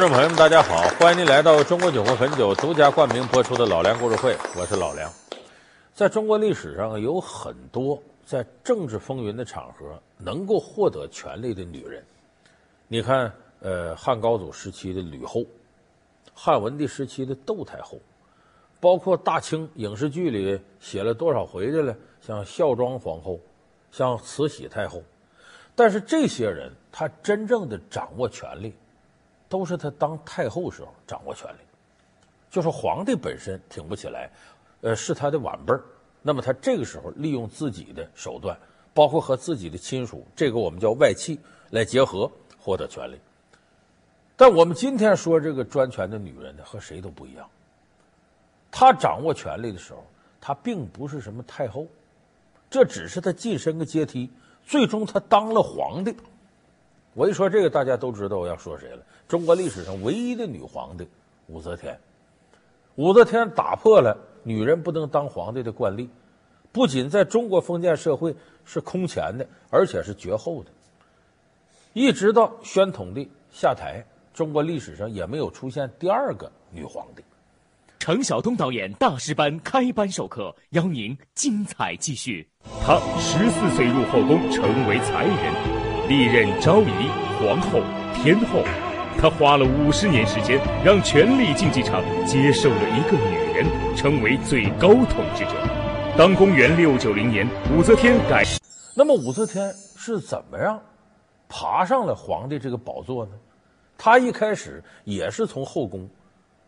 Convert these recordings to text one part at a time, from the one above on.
观众朋友们，大家好！欢迎您来到中国酒魂汾酒独家冠名播出的《老梁故事会》，我是老梁。在中国历史上，有很多在政治风云的场合能够获得权力的女人。你看，呃，汉高祖时期的吕后，汉文帝时期的窦太后，包括大清影视剧里写了多少回的了，像孝庄皇后，像慈禧太后。但是这些人，他真正的掌握权力。都是他当太后时候掌握权力，就是皇帝本身挺不起来，呃，是他的晚辈儿。那么他这个时候利用自己的手段，包括和自己的亲属，这个我们叫外戚来结合获得权力。但我们今天说这个专权的女人呢，和谁都不一样。她掌握权力的时候，她并不是什么太后，这只是她晋升个阶梯，最终她当了皇帝。我一说这个，大家都知道我要说谁了。中国历史上唯一的女皇帝武则天，武则天打破了女人不能当皇帝的惯例，不仅在中国封建社会是空前的，而且是绝后的。一直到宣统帝下台，中国历史上也没有出现第二个女皇帝。程晓东导演大师班开班授课，邀您精彩继续。他十四岁入后宫，成为才人。历任昭仪、皇后、天后，他花了五十年时间，让权力竞技场接受了一个女人，成为最高统治者。当公元六九零年，武则天改，那么武则天是怎么样爬上了皇帝这个宝座呢？她一开始也是从后宫，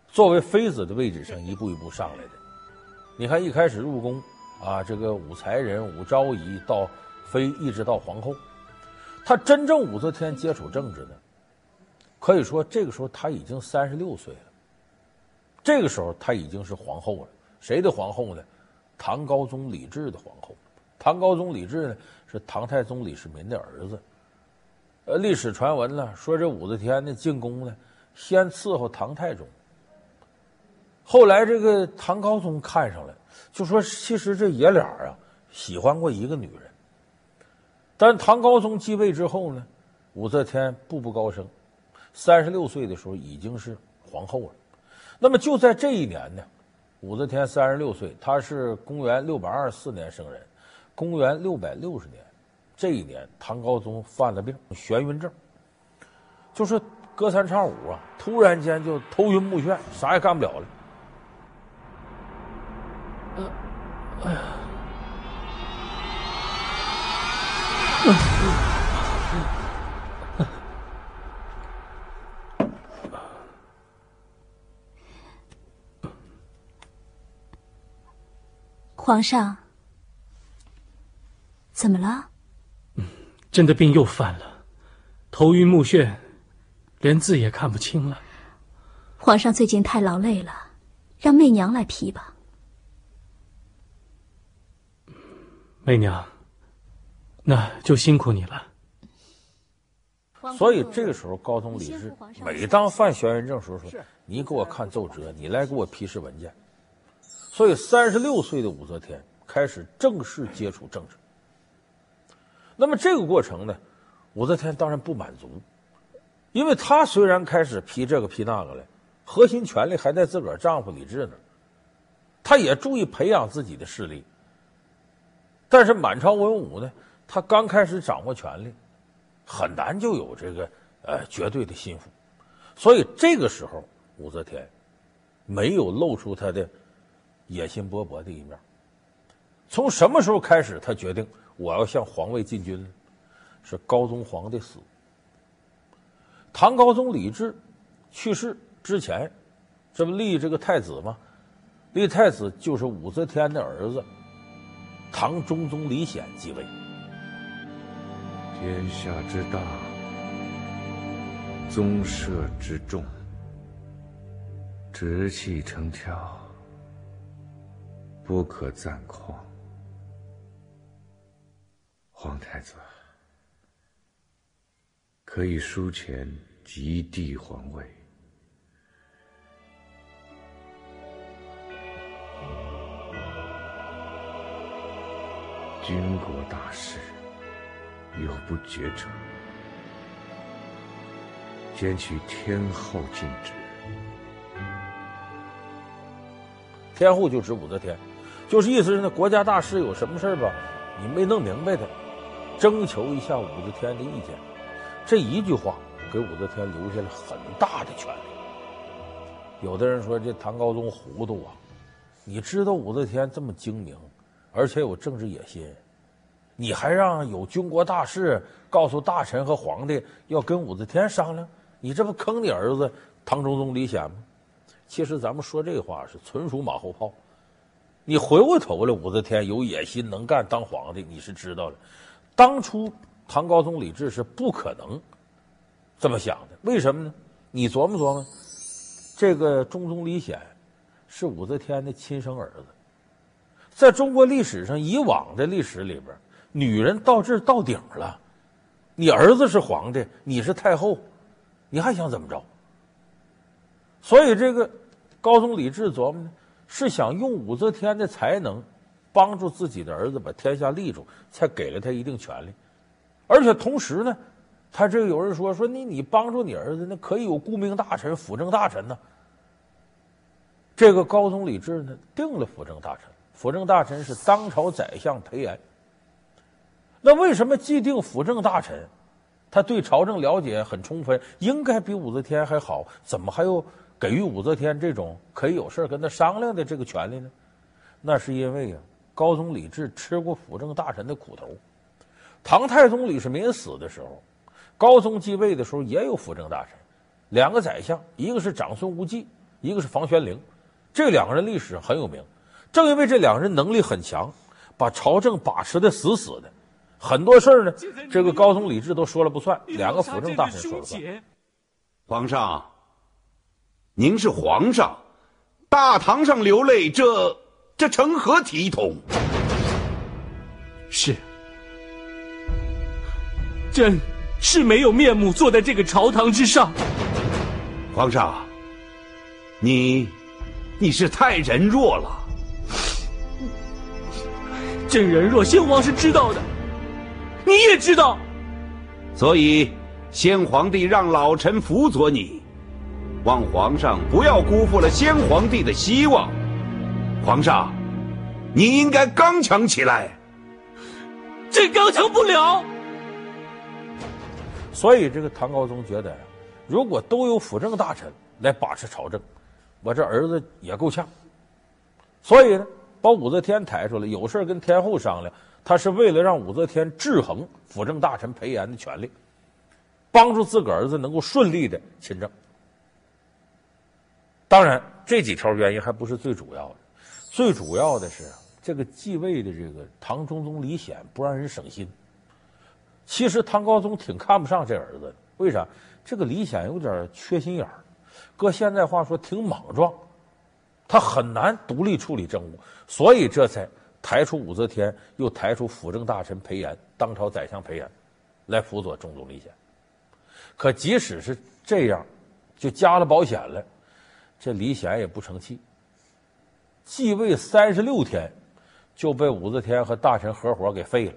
作为妃子的位置上一步一步上来的。你看，一开始入宫啊，这个武才人、武昭仪到妃，一直到皇后。他真正武则天接触政治呢，可以说这个时候他已经三十六岁了。这个时候他已经是皇后了。谁的皇后呢？唐高宗李治的皇后。唐高宗李治呢是唐太宗李世民的儿子。呃，历史传闻呢说这武则天呢进宫呢，先伺候唐太宗。后来这个唐高宗看上了，就说其实这爷俩啊喜欢过一个女人。但唐高宗继位之后呢，武则天步步高升，三十六岁的时候已经是皇后了。那么就在这一年呢，武则天三十六岁，她是公元六百二十四年生人，公元六百六十年，这一年唐高宗犯了病，眩晕症，就是隔三差五啊，突然间就头晕目眩，啥也干不了了。呃，哎呀。皇上，怎么了？朕的病又犯了，头晕目眩，连字也看不清了。皇上最近太劳累了，让媚娘来批吧。媚娘。那就辛苦你了。所以这个时候，高宗李治每当犯眩晕症时候说：“你给我看奏折，你来给我批示文件。”所以，三十六岁的武则天开始正式接触政治。那么这个过程呢，武则天当然不满足，因为她虽然开始批这个批那个了，核心权力还在自个儿丈夫李治那儿，她也注意培养自己的势力。但是满朝文武呢？他刚开始掌握权力，很难就有这个呃绝对的心腹，所以这个时候武则天没有露出他的野心勃勃的一面。从什么时候开始，他决定我要向皇位进军呢？是高宗皇帝死，唐高宗李治去世之前，这不立这个太子吗？立太子就是武则天的儿子唐中宗李显继位。天下之大，宗社之重，直气成条，不可暂旷。皇太子可以书前即帝皇位。军国大事。有不决者，兼取天后进之。天后就指武则天，就是意思是呢，国家大事有什么事吧，你没弄明白的，征求一下武则天的意见。这一句话给武则天留下了很大的权力。有的人说这唐高宗糊涂啊，你知道武则天这么精明，而且有政治野心，你还让有军国大事告诉大臣和皇帝要跟武则天商量，你这不坑你儿子唐中宗李显吗？其实咱们说这话是纯属马后炮。你回过头来，武则天有野心、能干，当皇帝你是知道的。当初唐高宗李治是不可能这么想的，为什么呢？你琢磨琢磨，这个中宗李显是武则天的亲生儿子，在中国历史上以往的历史里边，女人到这儿到顶了，你儿子是皇帝，你是太后，你还想怎么着？所以这个。高宗李治琢磨呢，是想用武则天的才能帮助自己的儿子把天下立住，才给了他一定权力。而且同时呢，他这个有人说说你你帮助你儿子，那可以有顾命大臣、辅政大臣呢。这个高宗李治呢，定了辅政大臣，辅政大臣是当朝宰相裴炎。那为什么既定辅政大臣，他对朝政了解很充分，应该比武则天还好，怎么还有？给予武则天这种可以有事跟他商量的这个权利呢？那是因为啊，高宗李治吃过辅政大臣的苦头。唐太宗李世民死的时候，高宗继位的时候也有辅政大臣，两个宰相，一个是长孙无忌，一个是房玄龄，这两个人历史很有名。正因为这两个人能力很强，把朝政把持的死死的，很多事儿呢，这个高宗李治都说了不算，两个辅政大臣说了算。皇上。您是皇上，大堂上流泪，这这成何体统？是，朕是没有面目坐在这个朝堂之上。皇上，你你是太仁弱了。朕仁弱，先皇是知道的，你也知道，所以先皇帝让老臣辅佐你。望皇上不要辜负了先皇帝的希望，皇上，你应该刚强起来。朕刚强不了。所以，这个唐高宗觉得，如果都有辅政大臣来把持朝政，我这儿子也够呛。所以呢，把武则天抬出来，有事跟天后商量，他是为了让武则天制衡辅政大臣裴炎的权力，帮助自个儿子能够顺利的亲政。当然，这几条原因还不是最主要的，最主要的是这个继位的这个唐中宗李显不让人省心。其实唐高宗挺看不上这儿子的，为啥？这个李显有点缺心眼儿，搁现在话说挺莽撞，他很难独立处理政务，所以这才抬出武则天，又抬出辅政大臣裴炎，当朝宰相裴炎，来辅佐中宗李显。可即使是这样，就加了保险了。这李显也不成器，继位三十六天，就被武则天和大臣合伙给废了。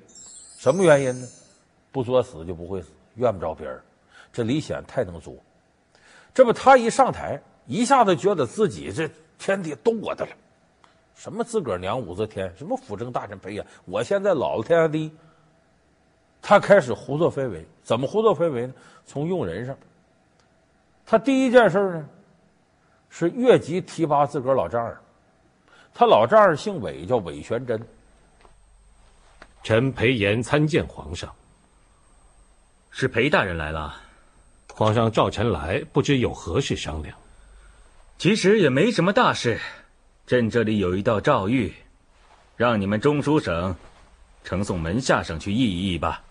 什么原因呢？不作死就不会死，怨不着别人。这李显太能作，这不他一上台，一下子觉得自己这天底都我的了。什么自个儿娘武则天，什么辅政大臣裴炎，我现在老子天下第一。他开始胡作非为，怎么胡作非为呢？从用人上，他第一件事呢？是越级提拔自个儿老丈人，他老丈人姓韦，叫韦玄真。臣裴炎参见皇上。是裴大人来了，皇上召臣来，不知有何事商量。其实也没什么大事，朕这里有一道诏谕，让你们中书省呈送门下省去议一议吧。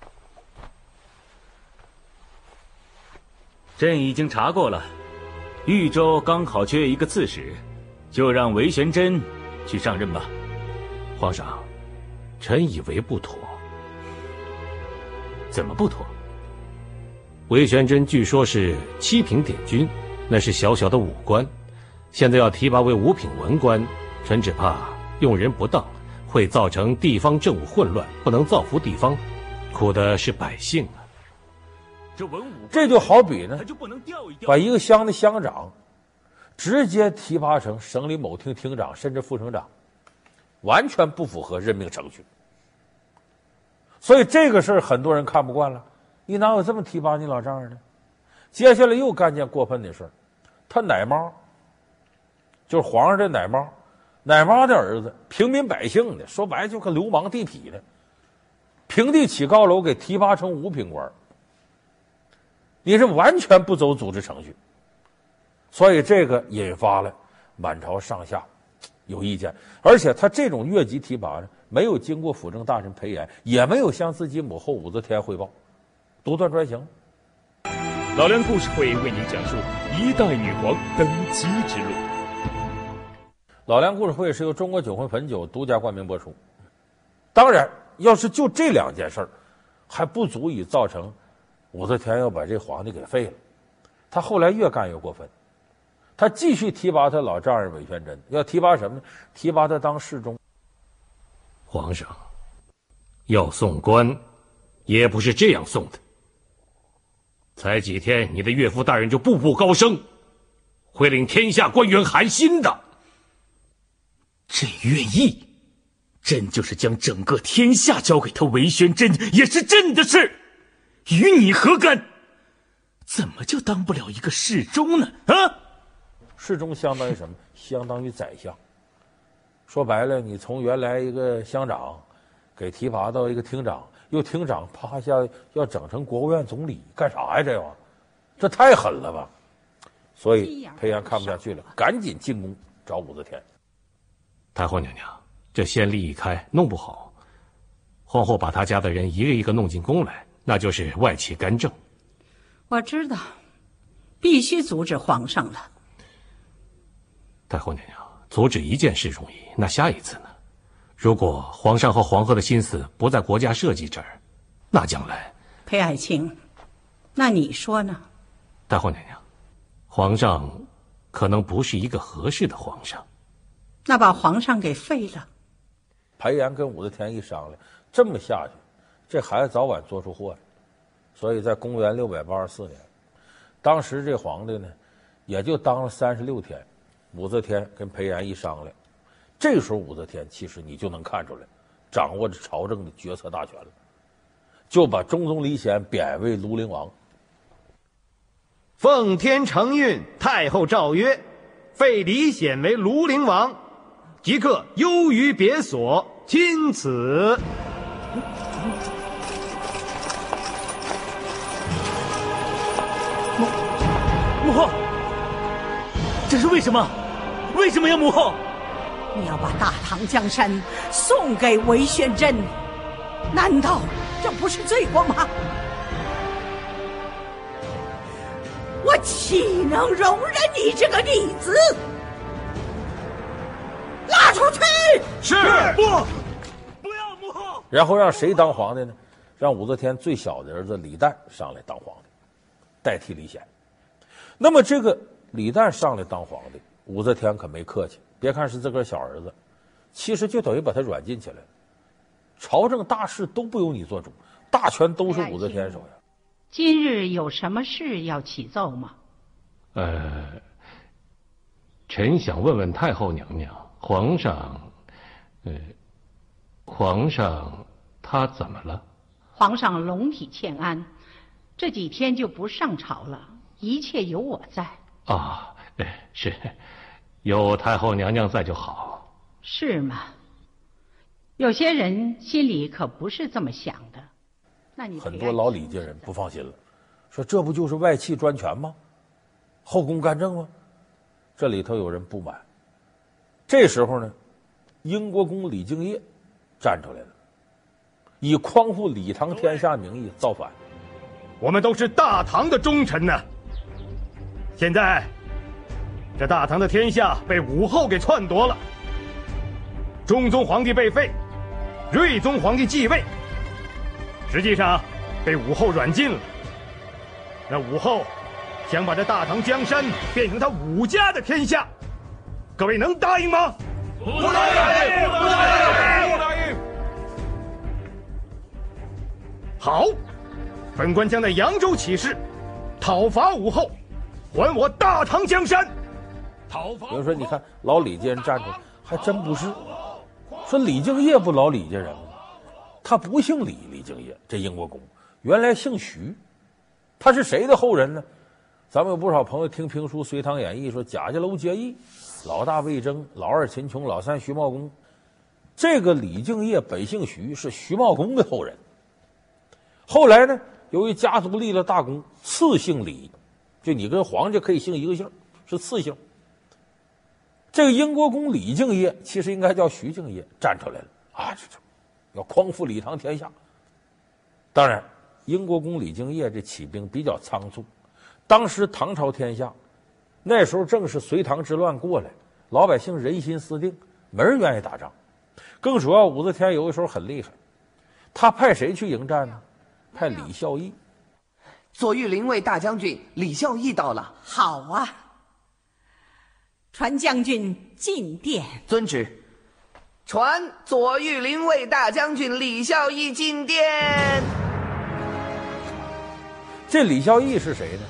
朕已经查过了。豫州刚好缺一个刺史，就让韦玄真去上任吧。皇上，臣以为不妥。怎么不妥？韦玄真据说是七品点军，那是小小的武官，现在要提拔为五品文官，臣只怕用人不当，会造成地方政务混乱，不能造福地方，苦的是百姓啊。这文武这就好比呢，就不能调一调？把一个乡的乡长直接提拔成省里某厅厅长，甚至副省长，完全不符合任命程序。所以这个事儿很多人看不惯了，你哪有这么提拔你老丈人的？接下来又干件过分的事儿，他奶妈，就是皇上这奶妈，奶妈的儿子，平民百姓的，说白了就跟流氓地痞的，平地起高楼给提拔成五品官。你是完全不走组织程序，所以这个引发了满朝上下有意见，而且他这种越级提拔呢，没有经过辅政大臣裴炎，也没有向自己母后武则天汇报，独断专行。老梁故事会为您讲述一代女皇登基之路。老梁故事会是由中国酒魂汾酒独家冠名播出。当然，要是就这两件事儿，还不足以造成武则天要把这皇帝给废了。他后来越干越过分，他继续提拔他老丈人韦玄真，要提拔什么呢？提拔他当侍中。皇上要送官，也不是这样送的。才几天，你的岳父大人就步步高升，会令天下官员寒心的。朕愿意，朕就是将整个天下交给他韦玄真，也是朕的事，与你何干？怎么就当不了一个侍中呢？啊，侍中相当于什么？相当于宰相。说白了，你从原来一个乡长，给提拔到一个厅长。又厅长趴下要整成国务院总理干啥呀？这玩意儿，这太狠了吧！所以裴炎看不下去了，赶紧进宫找武则天。太后娘娘，这先例一开，弄不好，皇后把她家的人一个一个弄进宫来，那就是外戚干政。我知道，必须阻止皇上了。太后娘娘，阻止一件事容易，那下一次呢？如果皇上和皇后的心思不在国家社稷这儿，那将来，裴爱卿，那你说呢？太后娘娘，皇上可能不是一个合适的皇上。那把皇上给废了。裴炎跟武则天一商量，这么下去，这孩子早晚做出祸来。所以在公元六百八十四年，当时这皇帝呢，也就当了三十六天。武则天跟裴炎一商量。这时候，武则天其实你就能看出来，掌握着朝政的决策大权了，就把中宗李显贬为庐陵王。奉天承运，太后诏曰：废李显为庐陵王，即刻幽于别所，钦此。母母后，这是为什么？为什么呀，母后？你要把大唐江山送给韦玄真，难道这不是罪过吗？我岂能容忍你这个逆子？拉出去！是不，不要母后。然后让谁当皇帝呢？让武则天最小的儿子李旦上来当皇帝，代替李显。那么这个李旦上来当皇帝，武则天可没客气。别看是自个儿小儿子，其实就等于把他软禁起来了。朝政大事都不由你做主，大权都是武则天手呀。今日有什么事要启奏吗？呃，臣想问问太后娘娘，皇上，呃，皇上他怎么了？皇上龙体欠安，这几天就不上朝了，一切有我在。啊，哎，是。有太后娘娘在就好，是吗？有些人心里可不是这么想的。那你很多老李家人不放心了，说这不就是外戚专权吗？后宫干政吗？这里头有人不满。这时候呢，英国公李敬业站出来了，以匡复李唐天下名义造反。我们都是大唐的忠臣呢，现在。这大唐的天下被武后给篡夺了，中宗皇帝被废，睿宗皇帝继位，实际上被武后软禁了。那武后想把这大唐江山变成他武家的天下，各位能答应吗？不答应！不答应！不答应！好，本官将在扬州起事，讨伐武后，还我大唐江山。讨伐。有人说，你看老李家人站出来，还真不是。说李敬业不老李家人吗？他不姓李，李敬业这英国公原来姓徐，他是谁的后人呢？咱们有不少朋友听评书《隋唐演义》，说贾家楼结义，老大魏征，老二秦琼，老三徐茂公。这个李敬业本姓徐，是徐茂公的后人。后来呢，由于家族立了大功，赐姓李，就你跟皇家可以姓一个姓，是赐姓。这个英国公李敬业其实应该叫徐敬业，站出来了啊，这这要匡扶李唐天下。当然，英国公李敬业这起兵比较仓促。当时唐朝天下，那时候正是隋唐之乱过来，老百姓人心思定，没人愿意打仗。更主要，武则天有的时候很厉害，他派谁去迎战呢？派李孝义。左御林卫大将军李孝义到了。好啊，传将军进殿。遵旨。传左御林卫大将军李孝义进殿。这李孝义是谁呢？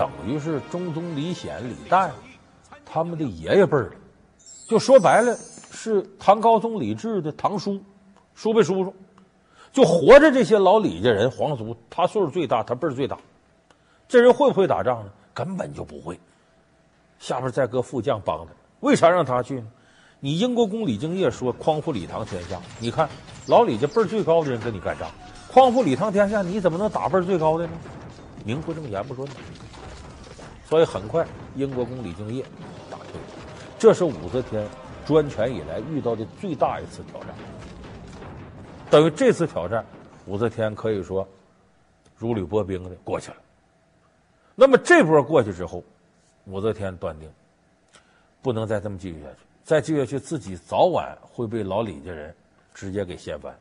等于是中宗李显、李旦他们的爷爷辈儿，就说白了是唐高宗李治的堂叔、叔辈叔叔。就活着这些老李家人皇族，他岁数最大，他辈儿最大。这人会不会打仗呢？根本就不会。下边再搁副将帮他，为啥让他去呢？你英国公李敬业说匡扶李唐天下，你看老李家辈儿最高的人跟你干仗，匡扶李唐天下，你怎么能打辈儿最高的呢？名不正言不顺。所以很快，英国公李敬业打退了。这是武则天专权以来遇到的最大一次挑战。等于这次挑战，武则天可以说如履薄冰的过去了。那么这波过去之后，武则天断定不能再这么继续下去，再继续下去，自己早晚会被老李家人直接给掀翻。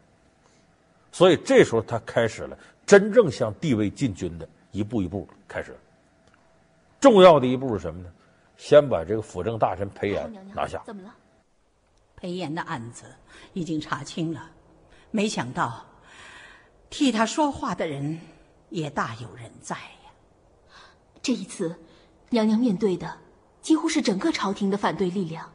所以这时候，他开始了真正向帝位进军的一步一步开始。重要的一步是什么呢？先把这个辅政大臣裴炎拿下。怎么了？裴炎的案子已经查清了，没想到替他说话的人也大有人在呀。这一次，娘娘面对的几乎是整个朝廷的反对力量。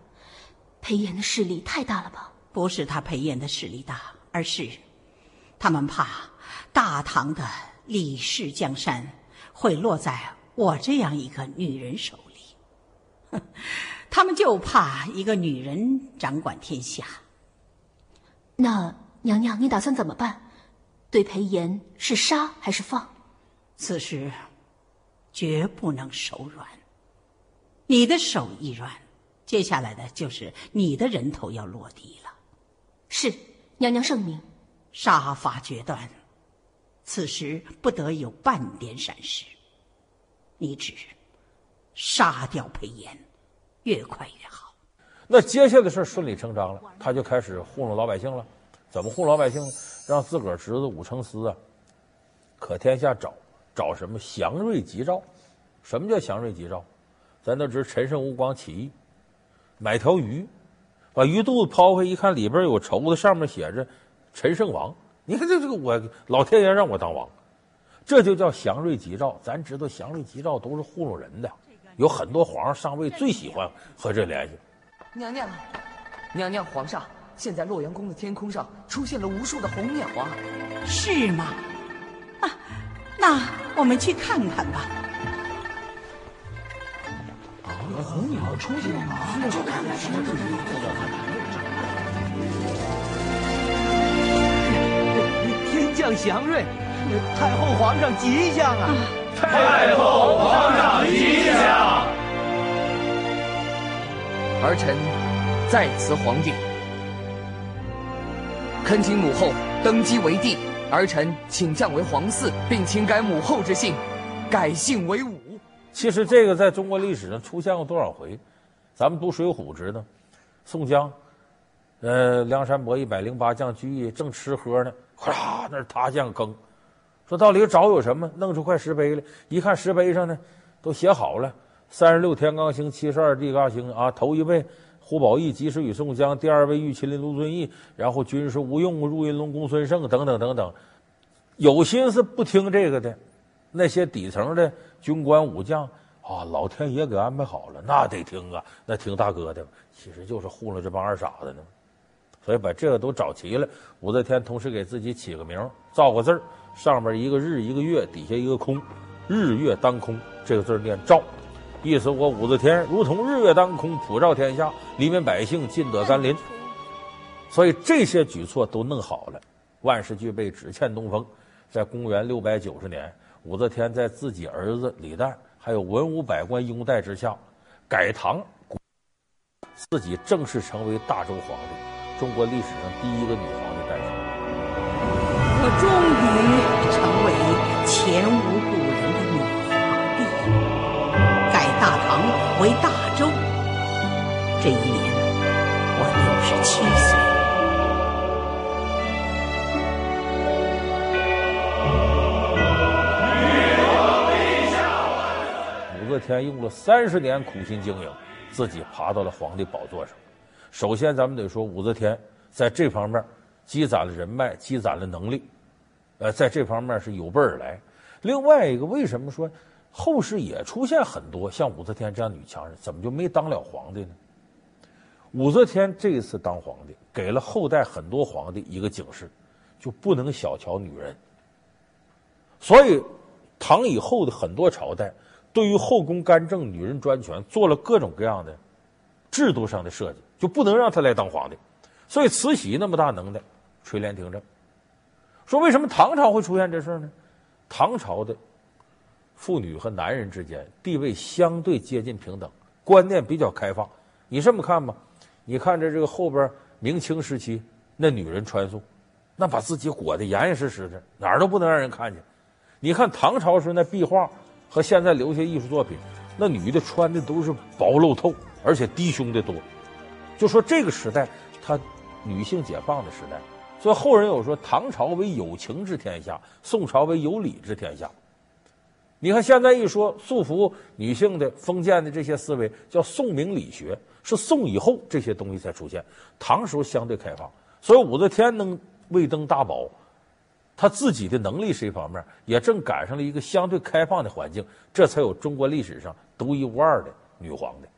裴炎的势力太大了吧？不是他裴炎的势力大，而是他们怕大唐的李氏江山会落在。我这样一个女人手里，他们就怕一个女人掌管天下。那娘娘，你打算怎么办？对裴炎是杀还是放？此时绝不能手软。你的手一软，接下来的就是你的人头要落地了。是，娘娘圣明。杀伐决断，此时不得有半点闪失。你只杀掉裴炎，越快越好。那接下来的事顺理成章了，他就开始糊弄老百姓了。怎么糊弄老百姓？让自个儿侄子武承思啊，可天下找找什么祥瑞吉兆？什么叫祥瑞吉兆？咱都知陈胜吴广起义，买条鱼，把鱼肚子抛开，一看里边有绸子，上面写着“陈胜王”。你看这这个我老天爷让我当王。这就叫祥瑞吉兆，咱知道祥瑞吉兆都是糊弄人的，有很多皇上上位最喜欢和这联系。娘娘，娘娘，皇上，现在洛阳宫的天空上出现了无数的红鸟啊！是吗？啊，那我们去看看吧。啊，红鸟出现了，就看看什么东西。天降祥瑞。太后皇上吉祥啊！太后皇上吉祥。儿臣在辞皇帝，恳请母后登基为帝。儿臣请降为皇嗣，并请改母后之姓，改姓为武。其实这个在中国历史上出现过多少回？咱们读《水浒》知道，宋江，呃，梁山伯一百零八将聚义正吃喝呢，咵啦，那塌陷坑。说到里找有什么？弄出块石碑来，一看石碑上呢，都写好了：三十六天罡星，七十二地罡星啊。头一位胡宝义及时雨宋江，第二位玉麒麟卢俊义，然后军师吴用、入云龙公孙胜等等等等。有心思不听这个的，那些底层的军官武将啊，老天爷给安排好了，那得听啊，那听大哥的，其实就是糊弄这帮二傻子呢。所以把这个都找齐了，武则天同时给自己起个名，造个字儿，上边一个日一个月，底下一个空，日月当空，这个字念照，意思我武则天如同日月当空，普照天下，黎民百姓尽得甘霖。所以这些举措都弄好了，万事俱备，只欠东风。在公元六百九十年，武则天在自己儿子李旦还有文武百官拥戴之下，改唐，自己正式成为大周皇帝。中国历史上第一个女皇帝我终于成为前无古人的女皇帝，改大唐为大周。这一年，我六十七岁。武则天用了三十年苦心经营，自己爬到了皇帝宝座上。首先，咱们得说武则天在这方面积攒了人脉，积攒了能力，呃，在这方面是有备而来。另外一个，为什么说后世也出现很多像武则天这样女强人，怎么就没当了皇帝呢？武则天这一次当皇帝，给了后代很多皇帝一个警示，就不能小瞧女人。所以，唐以后的很多朝代对于后宫干政、女人专权做了各种各样的制度上的设计。就不能让他来当皇帝，所以慈禧那么大能耐，垂帘听政。说为什么唐朝会出现这事呢？唐朝的妇女和男人之间地位相对接近平等，观念比较开放。你这么看吧，你看着这个后边明清时期那女人穿素，那把自己裹得严严实实的，哪儿都不能让人看见。你看唐朝时那壁画和现在留下艺术作品，那女的穿的都是薄露透，而且低胸的多。就说这个时代，她女性解放的时代，所以后人有说唐朝为有情之天下，宋朝为有礼之天下。你看现在一说束缚女性的封建的这些思维，叫宋明理学，是宋以后这些东西才出现。唐时候相对开放，所以武则天能位登大宝，她自己的能力是一方面，也正赶上了一个相对开放的环境，这才有中国历史上独一无二的女皇的。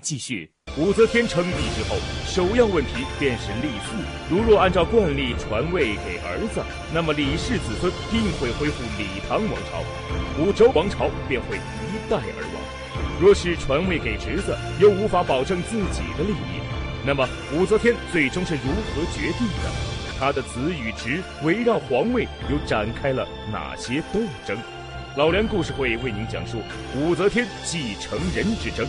继续，武则天称帝之后，首要问题便是立嗣。如若按照惯例传位给儿子，那么李氏子孙定会恢复李唐王朝，武周王朝便会一代而亡。若是传位给侄子，又无法保证自己的利益，那么武则天最终是如何决定的？她的子与侄围绕皇位又展开了哪些斗争？老梁故事会为您讲述武则天继承人之争。